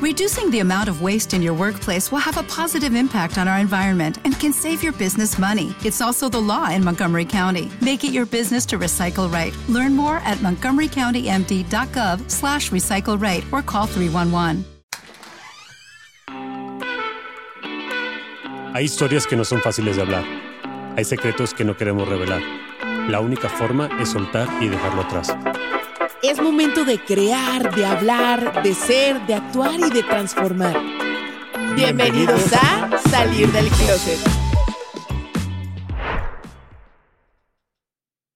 Reducing the amount of waste in your workplace will have a positive impact on our environment and can save your business money. It's also the law in Montgomery County. Make it your business to recycle right. Learn more at montgomerycountymd.gov slash recycle right or call 311. Hay historias que no son fáciles de hablar. Hay secretos que no queremos revelar. La única forma es soltar y dejarlo atrás. Es momento de crear, de hablar, de ser, de actuar y de transformar. Bienvenidos a Salir del Closet.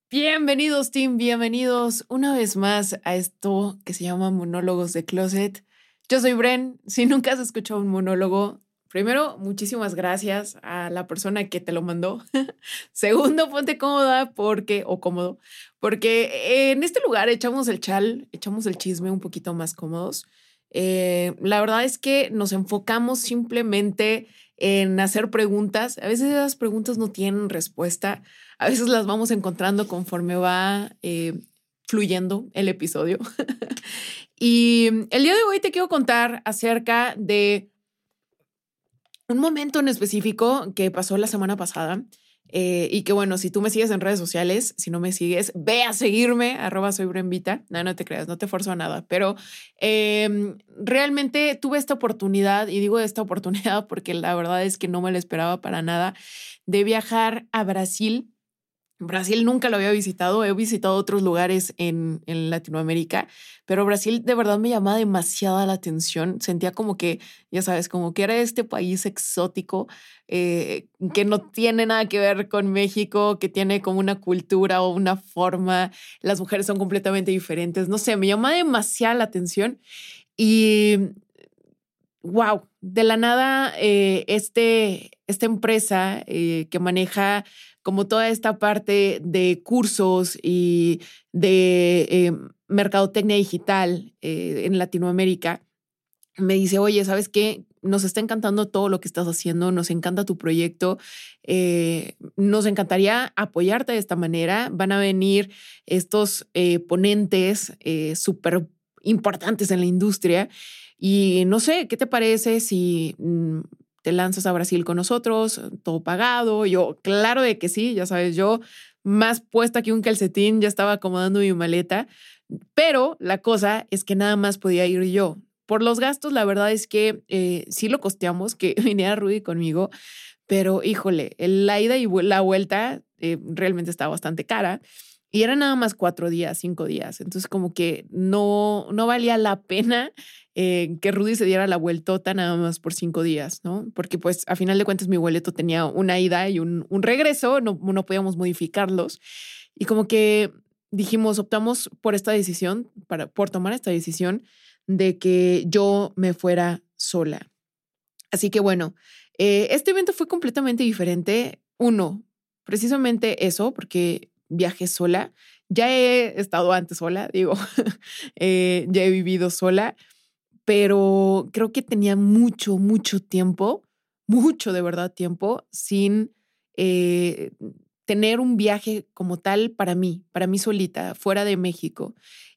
Bienvenidos, team, bienvenidos una vez más a esto que se llama Monólogos de Closet. Yo soy Bren. Si nunca has escuchado un monólogo, Primero, muchísimas gracias a la persona que te lo mandó. Segundo, ponte cómoda porque, o cómodo, porque en este lugar echamos el chal, echamos el chisme un poquito más cómodos. Eh, la verdad es que nos enfocamos simplemente en hacer preguntas. A veces esas preguntas no tienen respuesta, a veces las vamos encontrando conforme va eh, fluyendo el episodio. y el día de hoy te quiero contar acerca de un momento en específico que pasó la semana pasada eh, y que bueno, si tú me sigues en redes sociales, si no me sigues, ve a seguirme, arroba soy. No, no te creas, no te forzo a nada, pero em, realmente tuve esta oportunidad, y digo esta oportunidad porque la verdad es que no me la esperaba para nada, de viajar a Brasil Brasil nunca lo había visitado, he visitado otros lugares en, en, Latinoamérica, pero Brasil de verdad me llamaba demasiada la atención. Sentía como que, ya sabes, como que era este país exótico eh, que no tiene nada que ver con México, que tiene como una cultura o una forma, las mujeres son completamente diferentes, no sé, me llamaba demasiada la atención y wow, de la nada, eh, este, esta empresa eh, que maneja como toda esta parte de cursos y de eh, mercadotecnia digital eh, en Latinoamérica, me dice, oye, ¿sabes qué? Nos está encantando todo lo que estás haciendo, nos encanta tu proyecto, eh, nos encantaría apoyarte de esta manera. Van a venir estos ponentes súper importantes en la industria y no sé, ¿qué te parece si mm, te lanzas a Brasil con nosotros, todo pagado. Yo, claro de que sí, ya sabes, yo más puesta que un calcetín, ya estaba acomodando mi maleta, pero la cosa es que nada más podía ir yo. Por los gastos, la verdad es que eh, sí lo costeamos, que viniera Rudy conmigo, pero híjole, la ida y la vuelta eh, realmente estaba bastante cara. Y era nada más cuatro días, cinco días. Entonces, como que no, no valía la pena que Rudy se diera la vueltota nada más por cinco días, ¿no? Porque pues a final de cuentas mi boleto tenía una ida y un, un regreso, no, no podíamos modificarlos. Y como que dijimos, optamos por esta decisión, para, por tomar esta decisión de que yo me fuera sola. Así que bueno, eh, este evento fue completamente diferente. Uno, precisamente eso, porque viajé sola. Ya he estado antes sola, digo, eh, ya he vivido sola, pero creo que tenía mucho, mucho tiempo, mucho de verdad tiempo sin eh, tener un viaje como tal para mí, para mí solita, fuera de México.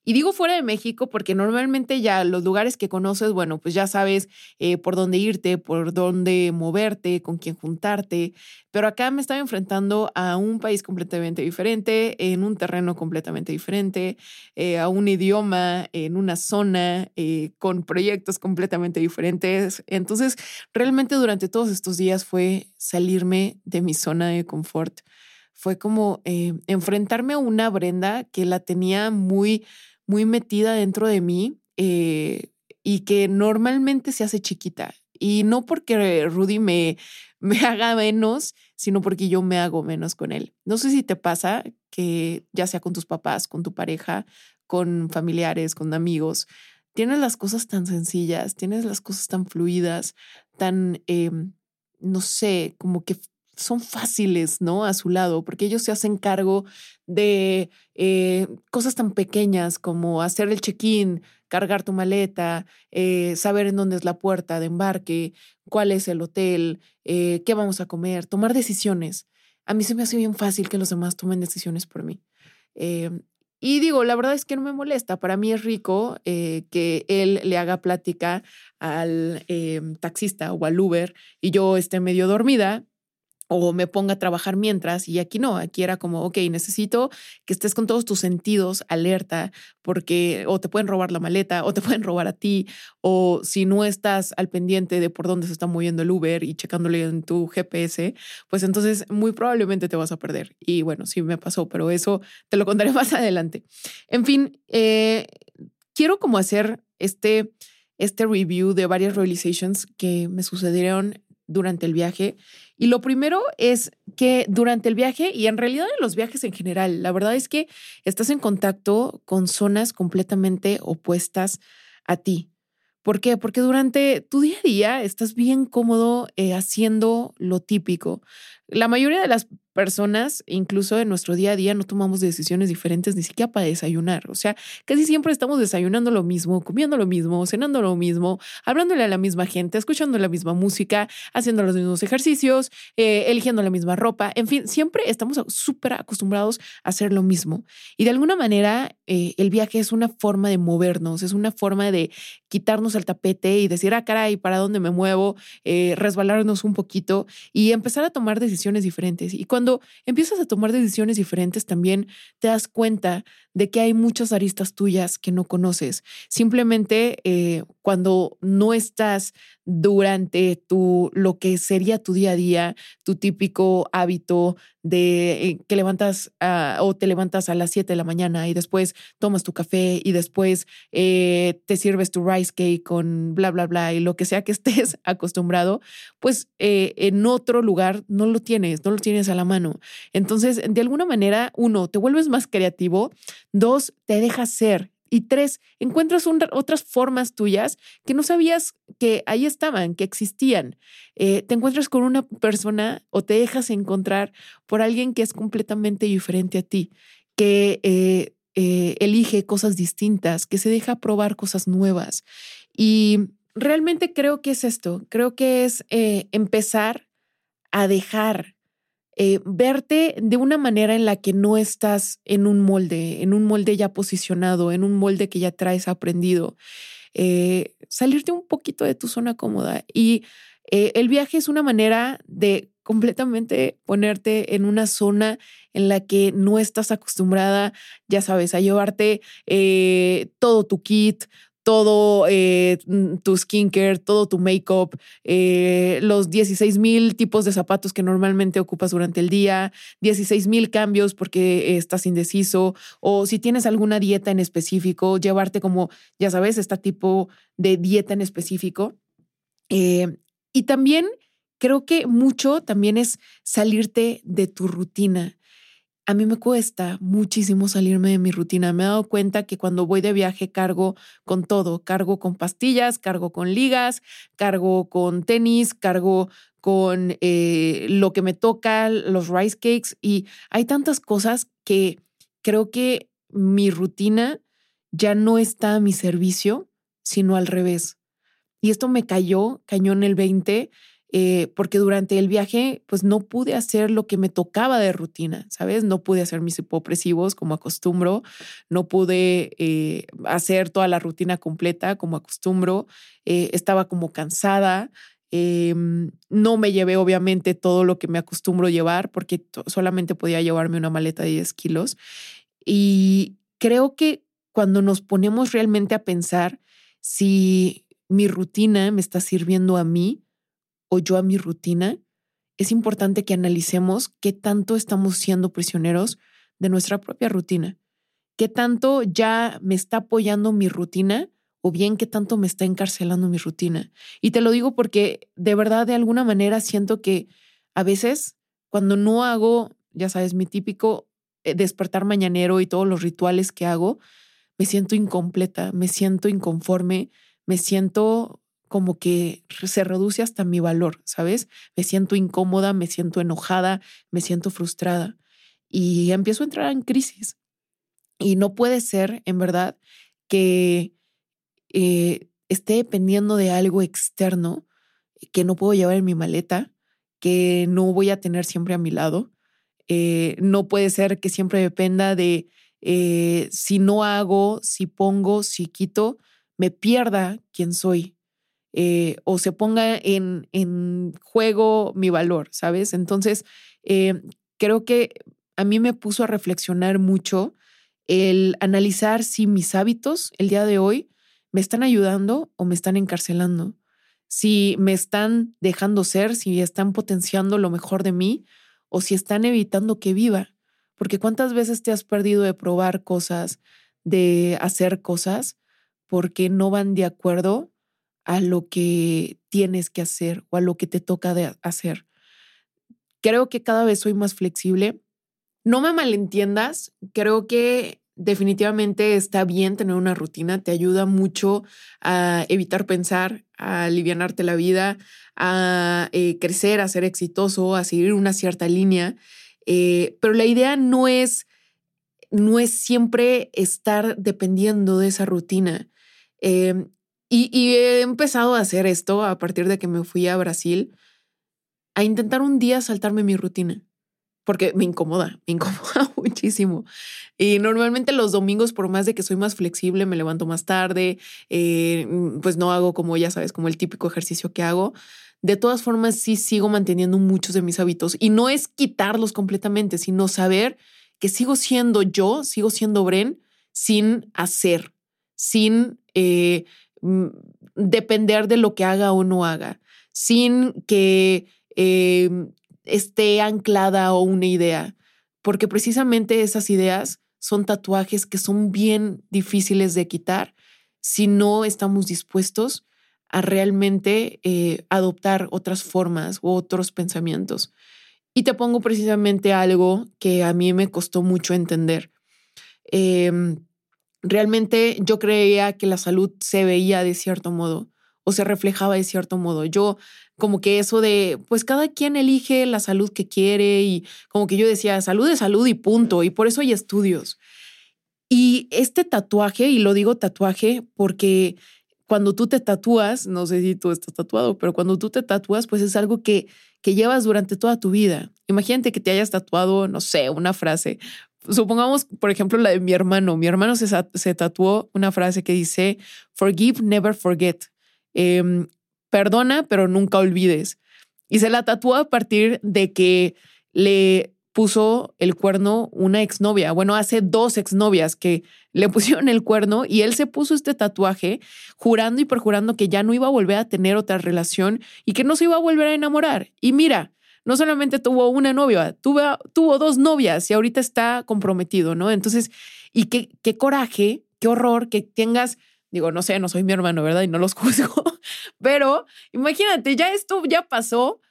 Y digo fuera de México porque normalmente ya los lugares que conoces, bueno, pues ya sabes eh, por dónde irte, por dónde moverte, con quién juntarte. Pero acá me estaba enfrentando a un país completamente diferente, en un terreno completamente diferente, eh, a un idioma, en una zona, eh, con proyectos completamente diferentes. Entonces, realmente durante todos estos días fue salirme de mi zona de confort. Fue como enfrentarme a una Brenda que la tenía muy muy metida dentro de mí eh, y que normalmente se hace chiquita. Y no porque Rudy me, me haga menos, sino porque yo me hago menos con él. No sé si te pasa que ya sea con tus papás, con tu pareja, con familiares, con amigos, tienes las cosas tan sencillas, tienes las cosas tan fluidas, tan, em, no sé, como que son fáciles, ¿no? A su lado, porque ellos se hacen cargo de eh, cosas tan pequeñas como hacer el check-in, cargar tu maleta, eh, saber en dónde es la puerta de embarque, cuál es el hotel, eh, qué vamos a comer, tomar decisiones. A mí se me hace bien fácil que los demás tomen decisiones por mí. y digo, la verdad es que no me molesta. Para mí es rico que él le haga plática al taxista o al Uber y yo esté medio dormida o me ponga a trabajar mientras y aquí no, aquí era como, ok, necesito que estés con todos tus sentidos alerta porque o te pueden robar la maleta o te pueden robar a ti o si no estás al pendiente de por dónde se está moviendo el Uber y checándole en tu GPS, pues entonces muy probablemente te vas a perder. Y bueno, sí me pasó, pero eso te lo contaré más adelante. En fin, eh, quiero como hacer este, este review de varias realizations que me sucedieron durante el viaje. Y lo primero es que durante el viaje y en realidad en los viajes en general, la verdad es que estás en contacto con zonas completamente opuestas a ti. ¿Por qué? Porque durante tu día a día estás bien cómodo eh, haciendo lo típico. La mayoría de las personas, incluso en nuestro día a día, no tomamos decisiones diferentes ni siquiera para desayunar. O sea, casi siempre estamos desayunando lo mismo, comiendo lo mismo, cenando lo mismo, hablándole a la misma gente, escuchando la misma música, haciendo los mismos ejercicios, eh, eligiendo la misma ropa. En fin, siempre estamos súper acostumbrados a hacer lo mismo. Y de alguna manera, eh, el viaje es una forma de movernos, es una forma de quitarnos el tapete y decir, ah, caray, ¿para dónde me muevo? Eh, resbalarnos un poquito y empezar a tomar decisiones diferentes. Y cuando cuando empiezas a tomar decisiones diferentes, también te das cuenta de que hay muchas aristas tuyas que no conoces. Simplemente eh, cuando no estás durante tu, lo que sería tu día a día, tu típico hábito de eh, que levantas o te levantas a las 7 de la mañana y después tomas tu café y después eh, te sirves tu rice cake con bla, bla, bla y lo que sea que estés acostumbrado, pues eh, en otro lugar no lo tienes, no lo tienes a la mano. Entonces, de alguna manera, uno, te vuelves más creativo, dos, te dejas ser y tres, encuentras otras formas tuyas que no sabías que ahí estaban, que existían. Eh, te encuentras con una persona o te dejas encontrar por alguien que es completamente diferente a ti, que eh, eh, elige cosas distintas, que se deja probar cosas nuevas. Y realmente creo que es esto, creo que es empezar a dejar eh, verte de una manera en la que no estás en un molde, en un molde ya posicionado, en un molde que ya traes aprendido. Eh, salirte un poquito de tu zona cómoda. Y eh, el viaje es una manera de completamente ponerte en una zona en la que no estás acostumbrada, ya sabes, a llevarte todo tu kit, todo eh, mm, tu skincare, todo tu makeup, eh, los 16 mil tipos de zapatos que normalmente ocupas durante el día, 16 mil cambios porque estás indeciso, o si tienes alguna dieta en específico, llevarte como, ya sabes, este tipo de dieta en específico. Eh, y también creo que mucho también es salirte de tu rutina a mí me cuesta muchísimo salirme de mi rutina. Me he dado cuenta que cuando voy de viaje cargo con todo, cargo con pastillas, cargo con ligas, cargo con tenis, cargo con eh, lo que me toca, los rice cakes y hay tantas cosas que creo que mi rutina ya no está a mi servicio, sino al revés. Y esto me cayó, cayó en el 20 eh, porque durante el viaje pues no pude hacer lo que me tocaba de rutina, ¿sabes? No pude hacer mis hipopresivos como acostumbro, no pude eh, hacer toda la rutina completa como acostumbro, eh, estaba como cansada. Em, no me llevé obviamente todo lo que me acostumbro llevar porque solamente podía llevarme una maleta de 10 kilos. Y creo que cuando nos ponemos realmente a pensar si mi rutina me está sirviendo a mí, o yo a mi rutina, es importante que analicemos qué tanto estamos siendo prisioneros de nuestra propia rutina, qué tanto ya me está apoyando mi rutina o bien qué tanto me está encarcelando mi rutina. Y te lo digo porque de verdad de alguna manera siento que a veces cuando no hago, ya sabes, mi típico eh, despertar mañanero y todos los rituales que hago, me siento incompleta, me siento inconforme, me siento como que se reduce hasta mi valor, ¿sabes? Me siento incómoda, me siento enojada, me siento frustrada y empiezo a entrar en crisis. Y no puede ser, en verdad, que eh, esté dependiendo de algo externo que no puedo llevar en mi maleta, que no voy a tener siempre a mi lado. Eh, no puede ser que siempre dependa de eh, si no hago, si pongo, si quito, me pierda quién soy eh, o se ponga en, en, juego mi valor, ¿sabes? Entonces, eh, creo que a mí me puso a reflexionar mucho el analizar si mis hábitos el día de hoy me están ayudando o me están encarcelando, si me están dejando ser, si están potenciando lo mejor de mí o si están evitando que viva. Porque cuántas veces te has perdido de probar cosas, de hacer cosas, porque no van de acuerdo a lo que tienes que hacer o a lo que te toca de hacer. Creo que cada vez soy más flexible. No me malentiendas, creo que definitivamente está bien tener una rutina, te ayuda mucho a evitar pensar, a alivianarte la vida, a eh, crecer, a ser exitoso, a seguir una cierta línea. Eh, pero la idea no es, no es siempre estar dependiendo de esa rutina. Em, y, he empezado a hacer esto a partir de que me fui a Brasil, a intentar un día saltarme mi rutina, porque me incomoda, me incomoda muchísimo. Y normalmente los domingos, por más de que soy más flexible, me levanto más tarde, eh, pues no hago como, ya sabes, como el típico ejercicio que hago. De todas formas, sí sigo manteniendo muchos de mis hábitos y no es quitarlos completamente, sino saber que sigo siendo yo, sigo siendo Bren sin hacer, sin eh, mm, depender de lo que haga o no haga, sin que eh, esté anclada a una idea, porque precisamente esas ideas son tatuajes que son bien difíciles de quitar si no estamos dispuestos a realmente eh, adoptar otras formas u otros pensamientos. Y te pongo precisamente algo que a mí me costó mucho entender. Em, realmente yo creía que la salud se veía de cierto modo o se reflejaba de cierto modo. Yo como que eso de, pues cada quien elige la salud que quiere y como que yo decía, salud es salud y punto. Y por eso hay estudios. Y este tatuaje, y lo digo tatuaje porque cuando tú te tatúas, no sé si tú estás tatuado, pero cuando tú te tatúas, pues es algo que, que llevas durante toda tu vida. Imagínate que te hayas tatuado, no sé, una frase. Supongamos, por ejemplo, la de mi hermano. Mi hermano se, se tatuó una frase que dice, forgive, never forget. Em, perdona, pero nunca olvides. Y se la tatuó a partir de que le puso el cuerno una exnovia. Bueno, hace dos exnovias que le pusieron el cuerno y él se puso este tatuaje jurando y perjurando que ya no iba a volver a tener otra relación y que no se iba a volver a enamorar. Y mira, no solamente tuvo una novia, tuvo, dos novias y ahorita está comprometido, ¿no? Entonces, y qué, qué coraje, qué horror que tengas, digo, no sé, no soy mi hermano, ¿verdad? Y no los juzgo, pero imagínate, ya esto ya pasó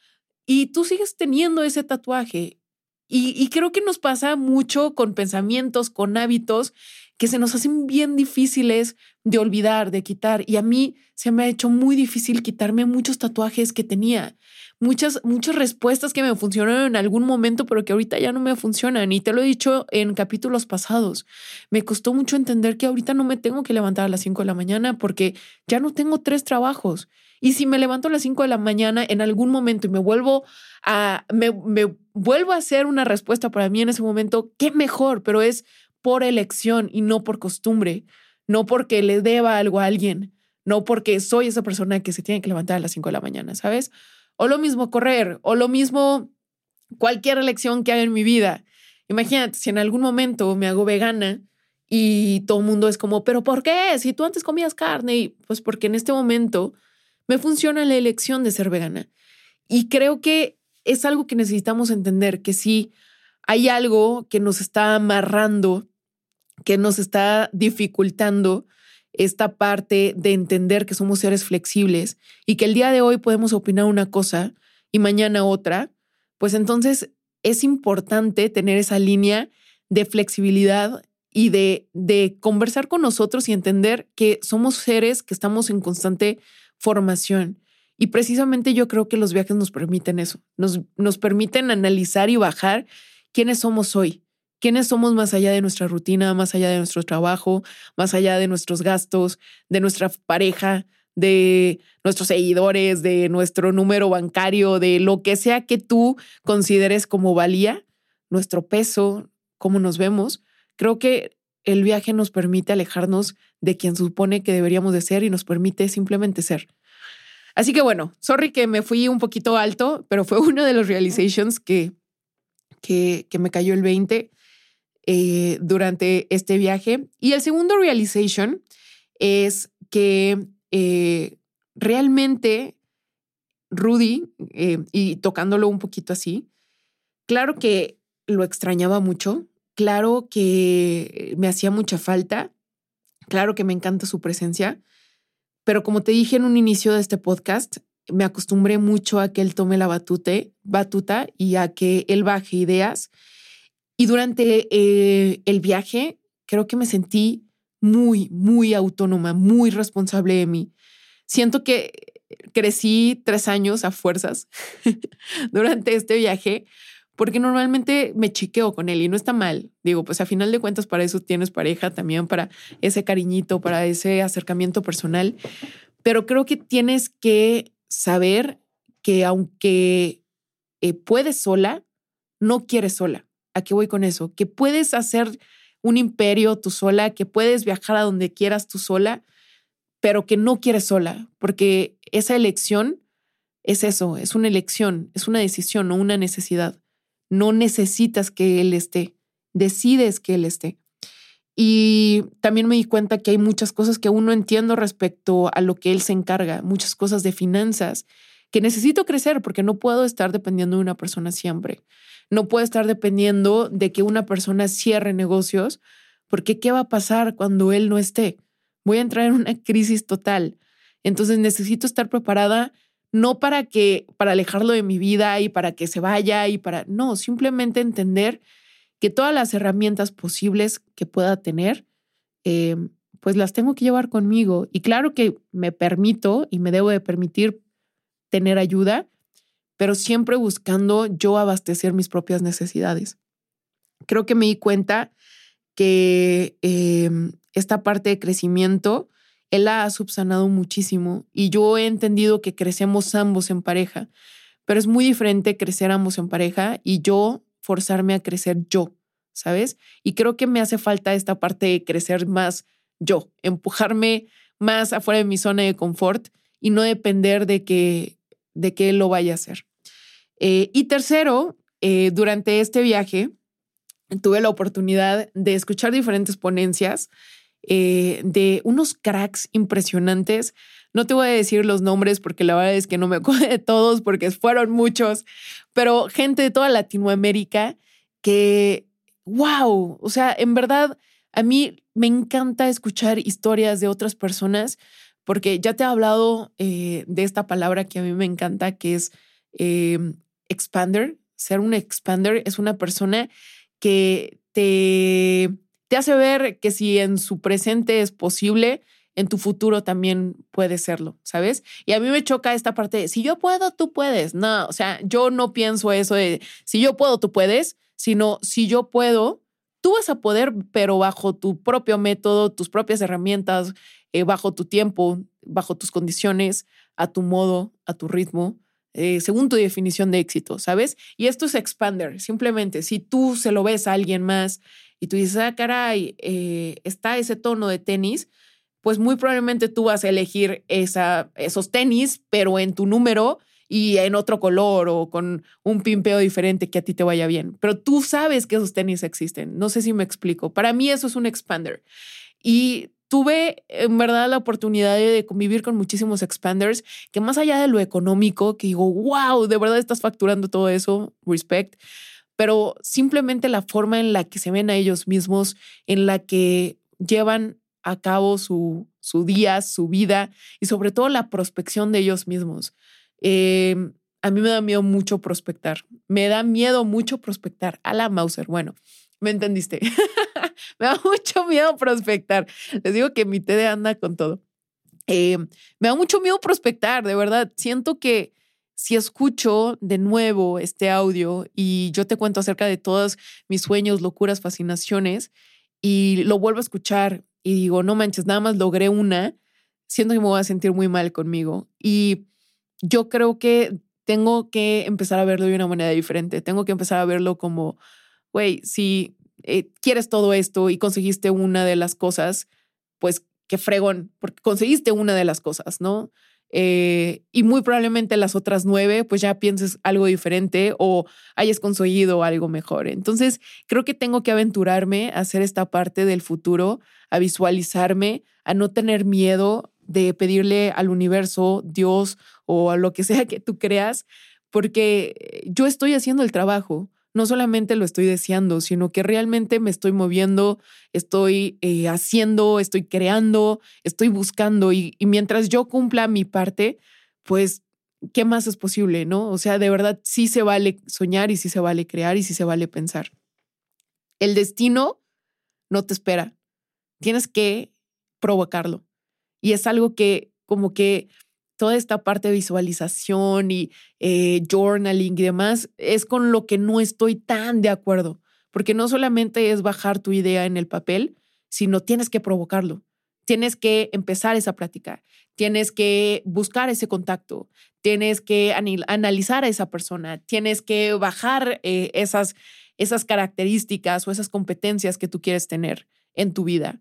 y tú sigues teniendo ese tatuaje y, creo que nos pasa mucho con pensamientos, con hábitos que se nos hacen bien difíciles de olvidar, de quitar. Y a mí se me ha hecho muy difícil quitarme muchos tatuajes que tenía, muchas, muchas respuestas que me funcionaron en algún momento, pero que ahorita ya no me funcionan. Y te lo he dicho en capítulos pasados. Me costó mucho entender que ahorita no me tengo que levantar a las 5 de la mañana porque ya no tengo tres trabajos. Y si me levanto a las 5 de la mañana en algún momento y me vuelvo a, me, me vuelvo a hacer una respuesta para mí en ese momento, qué mejor, pero es por elección y no por costumbre, no porque le deba algo a alguien, no porque soy esa persona que se tiene que levantar a las 5 de la mañana, ¿sabes? O lo mismo correr, o lo mismo cualquier elección que haga en mi vida. Imagínate, si en algún momento me hago vegana y todo el mundo es como, pero ¿por qué? Si tú antes comías carne, y pues porque en este momento me funciona la elección de ser vegana. Y creo que es algo que necesitamos entender, que si hay algo que nos está amarrando, que nos está dificultando esta parte de entender que somos seres flexibles y que el día de hoy podemos opinar una cosa y mañana otra, pues entonces es importante tener esa línea de flexibilidad y de, de conversar con nosotros y entender que somos seres que estamos en constante formación. Y precisamente yo creo que los viajes nos permiten eso, nos, nos permiten analizar y bajar quiénes somos hoy, quiénes somos más allá de nuestra rutina, más allá de nuestro trabajo, más allá de nuestros gastos, de nuestra pareja, de nuestros seguidores, de nuestro número bancario, de lo que sea que tú consideres como valía, nuestro peso, cómo nos vemos. Creo que el viaje nos permite alejarnos de quien supone que deberíamos de ser y nos permite simplemente ser. Así que bueno, sorry que me fui un poquito alto, pero fue uno de los realizations que, que, me cayó el 20 eh, durante este viaje. Y el segundo realization es que eh, realmente Rudy, eh, y tocándolo un poquito así, claro que lo extrañaba mucho, claro que me hacía mucha falta, claro que me encanta su presencia, pero como te dije en un inicio de este podcast, me acostumbré mucho a que él tome la batute, batuta y a que él baje ideas. Y durante eh, el viaje, creo que me sentí muy, muy autónoma, muy responsable de mí. Siento que crecí tres años a fuerzas durante este viaje, porque normalmente me chiqueo con él y no está mal. Digo, pues a final de cuentas para eso tienes pareja también, para ese cariñito, para ese acercamiento personal. Pero creo que tienes que saber que aunque eh, puedes sola, no quieres sola. ¿A qué voy con eso? Que puedes hacer un imperio tú sola, que puedes viajar a donde quieras tú sola, pero que no quieres sola, porque esa elección es eso, es una elección, es una decisión, no una necesidad. No necesitas que Él esté, decides que Él esté. Y también me di cuenta que hay muchas cosas que aún no entiendo respecto a lo que Él se encarga, muchas cosas de finanzas que necesito crecer porque no puedo estar dependiendo de una persona siempre. No puedo estar dependiendo de que una persona cierre negocios, porque ¿qué va a pasar cuando él no esté? Voy a entrar en una crisis total. Entonces necesito estar preparada no para que, para alejarlo de mi vida y para que se vaya y para, no, simplemente entender que todas las herramientas posibles que pueda tener, eh, pues las tengo que llevar conmigo. Y claro que me permito y me debo de permitir tener ayuda, pero siempre buscando yo abastecer mis propias necesidades. Creo que me di cuenta que eh, esta parte de crecimiento él la ha subsanado muchísimo y yo he entendido que crecemos ambos en pareja, pero es muy diferente crecer ambos en pareja y yo forzarme a crecer yo, ¿sabes? Y creo que me hace falta esta parte de crecer más yo, empujarme más afuera de mi zona de confort y no depender de que, de que lo vaya a hacer. Eh, y tercero, eh, durante este viaje tuve la oportunidad de escuchar diferentes ponencias eh, de unos cracks impresionantes. No te voy a decir los nombres porque la verdad es que no me acuerdo de todos porque fueron muchos, pero gente de toda Latinoamérica que, wow, o sea, en verdad, a mí me encanta escuchar historias de otras personas porque ya te he hablado eh, de esta palabra que a mí me encanta, que es eh, expander. Ser un expander es una persona que te te hace ver que si en su presente es posible, en tu futuro también puede serlo, ¿sabes? Y a mí me choca esta parte de, si yo puedo, tú puedes. No, o sea, yo no pienso eso de, si yo puedo, tú puedes, sino, si yo puedo, tú vas a poder, pero bajo tu propio método, tus propias herramientas, eh, bajo tu tiempo, bajo tus condiciones, a tu modo, a tu ritmo. Eh, según tu definición de éxito, ¿sabes? Y esto es expander, simplemente si tú se lo ves a alguien más y tú dices, ah, caray, eh, está ese tono de tenis, pues muy probablemente tú vas a elegir esa, esos tenis, pero en tu número y en otro color o con un pimpeo diferente que a ti te vaya bien. Pero tú sabes que esos tenis existen. No sé si me explico. Para mí eso es un expander. Y tuve en verdad la oportunidad de convivir con muchísimos expanders que más allá de lo económico, que digo, wow, de verdad estás facturando todo eso, respect pero simplemente la forma en la que se ven a ellos mismos, en la que llevan a cabo su, su día, su vida y sobre todo la prospección de ellos mismos. Em, a mí me da miedo mucho prospectar. Me da miedo mucho prospectar. A la Mauser. Bueno, me entendiste. me da mucho miedo prospectar. Les digo que mi TD anda con todo. Em, me da mucho miedo prospectar, de verdad. Siento que si escucho de nuevo este audio y yo te cuento acerca de todos mis sueños, locuras, fascinaciones, y lo vuelvo a escuchar y digo, no manches, nada más logré una, siento que me voy a sentir muy mal conmigo. Y yo creo que tengo que empezar a verlo de una manera diferente. Tengo que empezar a verlo como, güey, si, eh, quieres todo esto y conseguiste una de las cosas, pues qué fregón, porque conseguiste una de las cosas, ¿no? Eh, y muy probablemente las otras nueve, pues ya pienses algo diferente o hayas conseguido algo mejor. Entonces, creo que tengo que aventurarme a hacer esta parte del futuro, a visualizarme, a no tener miedo de pedirle al universo, Dios o a lo que sea que tú creas, porque yo estoy haciendo el trabajo no solamente lo estoy deseando, sino que realmente me estoy moviendo, estoy eh, haciendo, estoy creando, estoy buscando y, mientras yo cumpla mi parte, pues, ¿qué más es posible? ¿No? O sea, de verdad sí se vale soñar y sí se vale crear y sí se vale pensar. El destino no te espera, tienes que provocarlo. Y es algo que como que toda esta parte de visualización y eh, journaling y demás es con lo que no estoy tan de acuerdo, porque no solamente es bajar tu idea en el papel, sino tienes que provocarlo. Tienes que empezar esa práctica, tienes que buscar ese contacto, tienes que analizar a esa persona, tienes que bajar eh, esas, esas características o esas competencias que tú quieres tener en tu vida.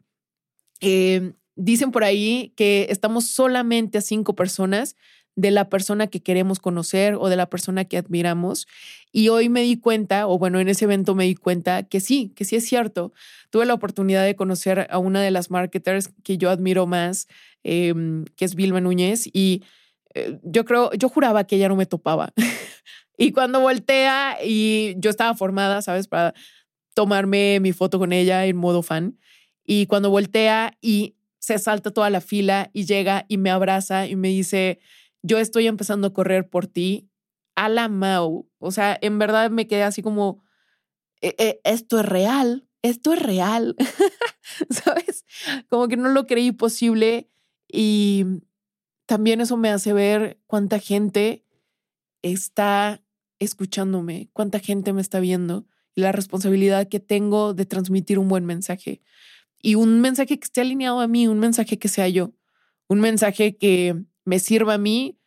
Eh, Dicen por ahí que estamos solamente a cinco personas de la persona que queremos conocer o de la persona que admiramos. Y hoy me di cuenta, o bueno, en ese evento me di cuenta que sí, que sí es cierto. Tuve la oportunidad de conocer a una de las marketers que yo admiro más, em, que es Vilma Núñez, y eh, yo creo, yo juraba que ella no me topaba. y cuando voltea y yo estaba formada, ¿sabes? Para tomarme mi foto con ella en modo fan. Y cuando voltea y se salta toda la fila y llega y me abraza y me dice, yo estoy empezando a correr por ti a la Mau. O sea, en verdad me quedé así como, e, e, esto es real, esto es real, ¿sabes? Como que no lo creí posible y también eso me hace ver cuánta gente está escuchándome, cuánta gente me está viendo y la responsabilidad que tengo de transmitir un buen mensaje y un mensaje que esté alineado a mí, un mensaje que sea yo, un mensaje que me sirva a mí,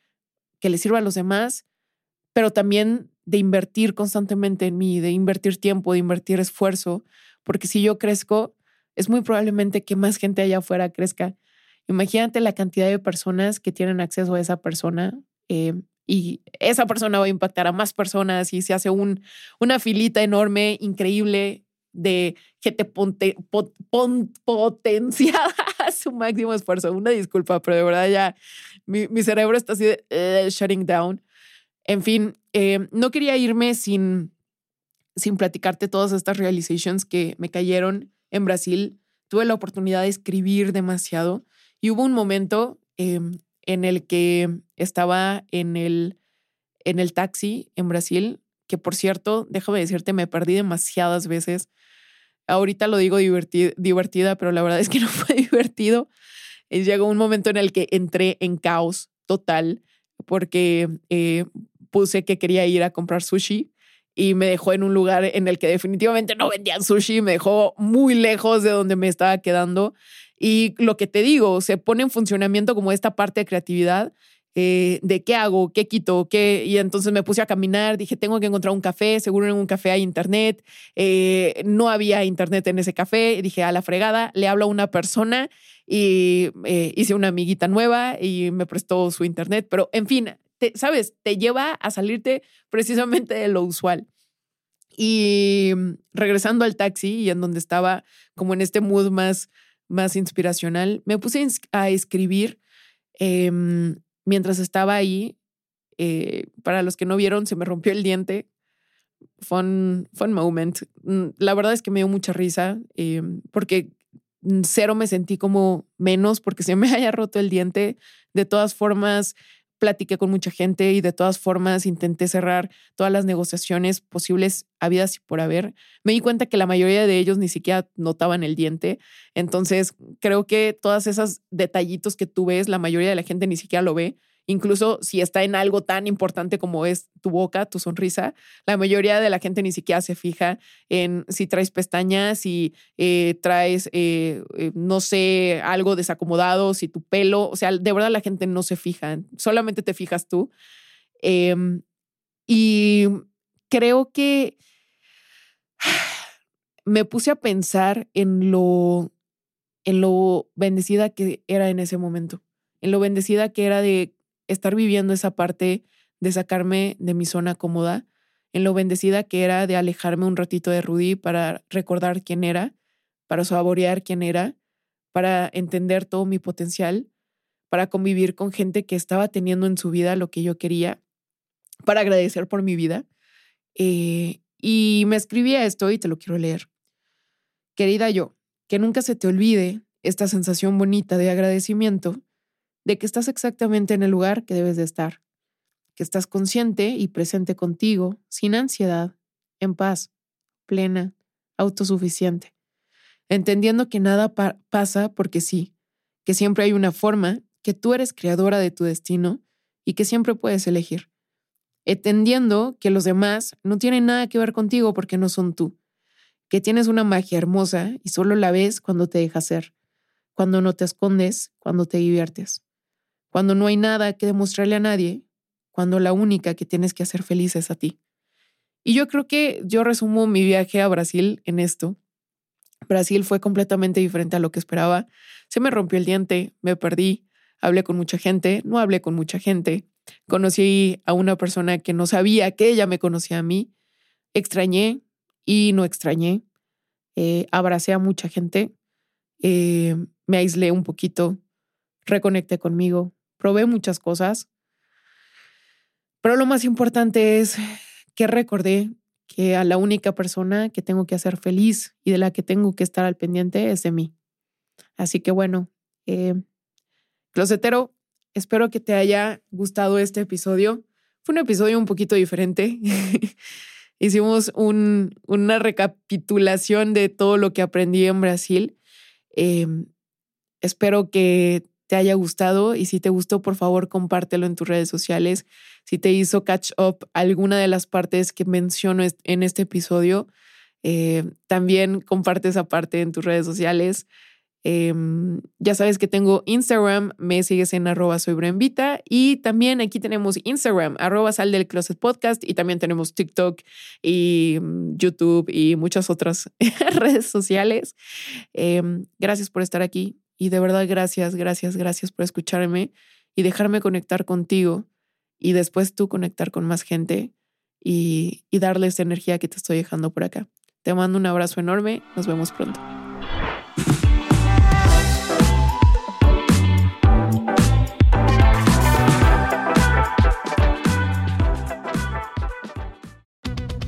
que le sirva a los demás, pero también de invertir constantemente en mí, de invertir tiempo, de invertir esfuerzo, porque si yo crezco, es muy probablemente que más gente allá afuera crezca. Imagínate la cantidad de personas que tienen acceso a esa persona eh, y esa persona va a impactar a más personas y se hace un, una filita enorme, increíble, de que te ponte, potencia a su máximo esfuerzo. Una disculpa, pero de verdad ya mi, cerebro está así de eh, shutting down. En fin, eh, no quería irme sin, sin platicarte todas estas realizations que me cayeron en Brasil. Tuve la oportunidad de escribir demasiado y hubo un momento em, en el que estaba en el, en el taxi en Brasil, que por cierto, déjame decirte, me perdí demasiadas veces Ahorita lo digo divertida, pero la verdad es que no fue divertido. Y llegó un momento en el que entré en caos total porque eh, puse que quería ir a comprar sushi y me dejó en un lugar en el que definitivamente no vendían sushi, me dejó muy lejos de donde me estaba quedando. Y lo que te digo, se pone en funcionamiento como esta parte de creatividad eh, de qué hago, qué quito, qué. Y entonces me puse a caminar, dije, tengo que encontrar un café, seguro en un café hay internet. Eh, no había internet en ese café. Dije, a la fregada, le hablo a una persona y eh, hice una amiguita nueva y me prestó su internet. Pero en fin, sabes, te lleva a salirte precisamente de lo usual. Y regresando al taxi y en donde estaba como en este mood más, más inspiracional, me puse a escribir em, mientras estaba ahí, eh, para los que no vieron, se me rompió el diente. Fun, fun moment. Mm, la verdad es que me dio mucha risa eh, porque cero me sentí como menos porque se me haya roto el diente. De todas formas, platiqué con mucha gente y de todas formas intenté cerrar todas las negociaciones posibles habidas y por haber. Me di cuenta que la mayoría de ellos ni siquiera notaban el diente. Entonces, creo que todas esas detallitos que tú ves, la mayoría de la gente ni siquiera lo ve incluso si está en algo tan importante como es tu boca, tu sonrisa, la mayoría de la gente ni siquiera se fija en si traes pestañas, si eh, traes, eh, eh, no sé, algo desacomodado, si tu pelo, o sea, de verdad la gente no se fija, solamente te fijas tú. Em, y creo que me puse a pensar en lo, en lo bendecida que era en ese momento, en lo bendecida que era de estar viviendo esa parte de sacarme de mi zona cómoda, en lo bendecida que era de alejarme un ratito de Rudy para recordar quién era, para saborear quién era, para entender todo mi potencial, para convivir con gente que estaba teniendo en su vida lo que yo quería, para agradecer por mi vida. Eh, y me escribía esto y te lo quiero leer. Querida yo, que nunca se te olvide esta sensación bonita de agradecimiento de que estás exactamente en el lugar que debes de estar, que estás consciente y presente contigo, sin ansiedad, en paz, plena, autosuficiente, entendiendo que nada pasa porque sí, que siempre hay una forma, que tú eres creadora de tu destino y que siempre puedes elegir, entendiendo que los demás no tienen nada que ver contigo porque no son tú, que tienes una magia hermosa y solo la ves cuando te dejas ser, cuando no te escondes, cuando te diviertes cuando no hay nada que demostrarle a nadie, cuando la única que tienes que hacer feliz es a ti. Y yo creo que yo resumo mi viaje a Brasil en esto. Brasil fue completamente diferente a lo que esperaba. Se me rompió el diente, me perdí, hablé con mucha gente, no hablé con mucha gente. Conocí a una persona que no sabía que ella me conocía a mí. Extrañé y no extrañé. Eh, abracé a mucha gente. Eh, me aislé un poquito. Reconecté conmigo probé muchas cosas, pero lo más importante es que recordé que a la única persona que tengo que hacer feliz y de la que tengo que estar al pendiente es de mí. Así que bueno, eh, closetero, espero que te haya gustado este episodio. Fue un episodio un poquito diferente. Hicimos una recapitulación de todo lo que aprendí en Brasil. Eh, espero que te haya gustado y si te gustó, por favor, compártelo en tus redes sociales. Si te hizo catch up alguna de las partes que menciono en este episodio, eh, también comparte esa parte en tus redes sociales. Em, ya sabes que tengo Instagram, me sigues en arroba soy y también aquí tenemos Instagram, arroba sal del closet podcast y también tenemos TikTok y mm, YouTube y muchas otras redes sociales. Em, gracias por estar aquí. Y de verdad, gracias, gracias, gracias por escucharme y dejarme conectar contigo y después tú conectar con más gente y, y darle esa energía que te estoy dejando por acá. Te mando un abrazo enorme, nos vemos pronto.